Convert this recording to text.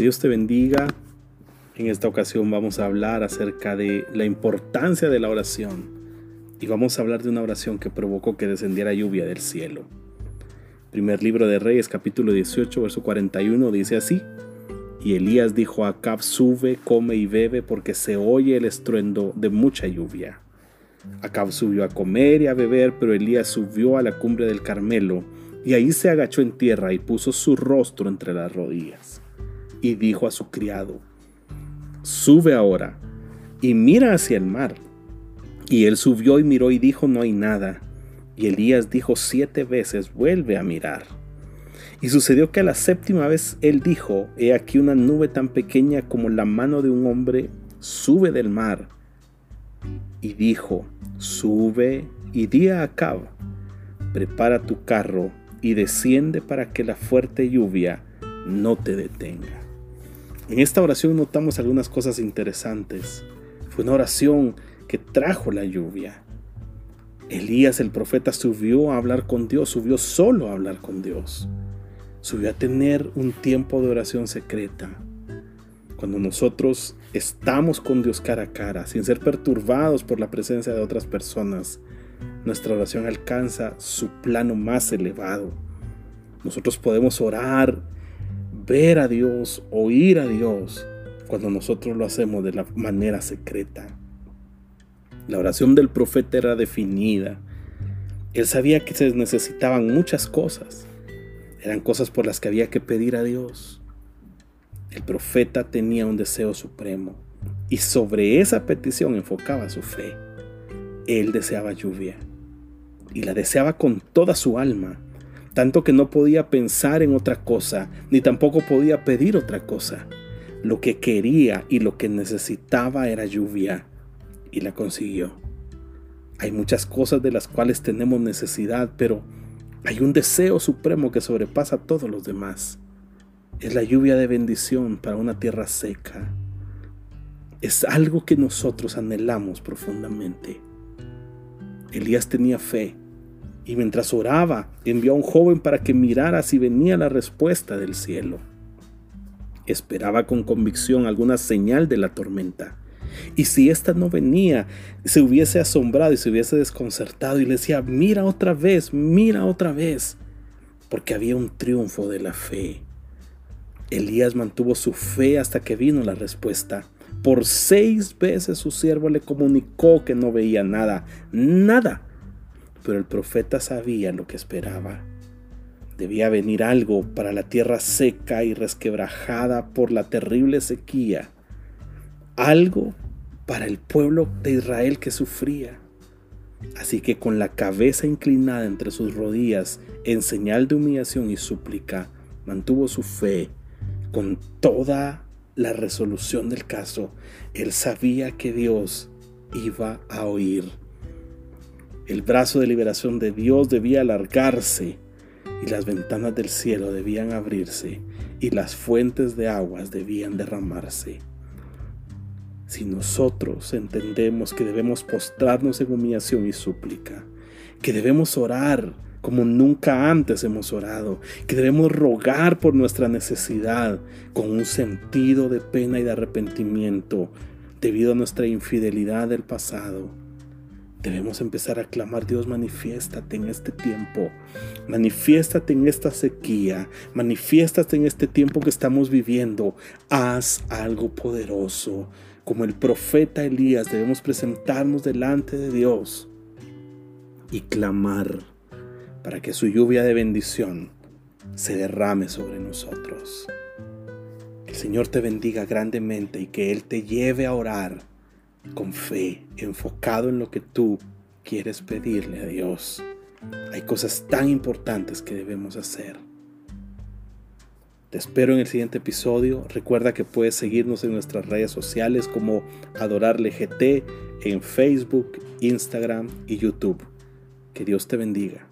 Dios te bendiga. En esta ocasión vamos a hablar acerca de la importancia de la oración. Y vamos a hablar de una oración que provocó que descendiera lluvia del cielo. Primer libro de Reyes, capítulo 18, verso 41, dice así. Y Elías dijo a Acab, sube, come y bebe, porque se oye el estruendo de mucha lluvia. Acab subió a comer y a beber, pero Elías subió a la cumbre del Carmelo, y ahí se agachó en tierra y puso su rostro entre las rodillas. Y dijo a su criado, sube ahora y mira hacia el mar. Y él subió y miró y dijo, no hay nada. Y Elías dijo siete veces, vuelve a mirar. Y sucedió que a la séptima vez él dijo, he aquí una nube tan pequeña como la mano de un hombre sube del mar. Y dijo, sube y di a Acab, prepara tu carro y desciende para que la fuerte lluvia no te detenga. En esta oración notamos algunas cosas interesantes. Fue una oración que trajo la lluvia. Elías el profeta subió a hablar con Dios, subió solo a hablar con Dios subió a tener un tiempo de oración secreta. Cuando nosotros estamos con Dios cara a cara, sin ser perturbados por la presencia de otras personas, nuestra oración alcanza su plano más elevado. Nosotros podemos orar, ver a Dios, oír a Dios, cuando nosotros lo hacemos de la manera secreta. La oración del profeta era definida. Él sabía que se necesitaban muchas cosas. Eran cosas por las que había que pedir a Dios. El profeta tenía un deseo supremo y sobre esa petición enfocaba su fe. Él deseaba lluvia y la deseaba con toda su alma, tanto que no podía pensar en otra cosa, ni tampoco podía pedir otra cosa. Lo que quería y lo que necesitaba era lluvia y la consiguió. Hay muchas cosas de las cuales tenemos necesidad, pero hay un deseo supremo que sobrepasa a todos los demás. Es la lluvia de bendición para una tierra seca. Es algo que nosotros anhelamos profundamente. Elías tenía fe y mientras oraba envió a un joven para que mirara si venía la respuesta del cielo. Esperaba con convicción alguna señal de la tormenta. Y si ésta no venía, se hubiese asombrado y se hubiese desconcertado y le decía, mira otra vez, mira otra vez, porque había un triunfo de la fe. Elías mantuvo su fe hasta que vino la respuesta. Por seis veces su siervo le comunicó que no veía nada, nada. Pero el profeta sabía lo que esperaba. Debía venir algo para la tierra seca y resquebrajada por la terrible sequía algo para el pueblo de Israel que sufría. Así que con la cabeza inclinada entre sus rodillas, en señal de humillación y súplica, mantuvo su fe con toda la resolución del caso. Él sabía que Dios iba a oír. El brazo de liberación de Dios debía alargarse y las ventanas del cielo debían abrirse y las fuentes de aguas debían derramarse. Si nosotros entendemos que debemos postrarnos en humillación y súplica, que debemos orar como nunca antes hemos orado, que debemos rogar por nuestra necesidad con un sentido de pena y de arrepentimiento debido a nuestra infidelidad del pasado. Debemos empezar a clamar, Dios, manifiéstate en este tiempo, manifiéstate en esta sequía, manifiéstate en este tiempo que estamos viviendo, haz algo poderoso como el profeta Elías, debemos presentarnos delante de Dios y clamar para que su lluvia de bendición se derrame sobre nosotros. Que el Señor te bendiga grandemente y que Él te lleve a orar con fe, enfocado en lo que tú quieres pedirle a Dios. Hay cosas tan importantes que debemos hacer. Te espero en el siguiente episodio. Recuerda que puedes seguirnos en nuestras redes sociales como Adorarle GT en Facebook, Instagram y YouTube. Que Dios te bendiga.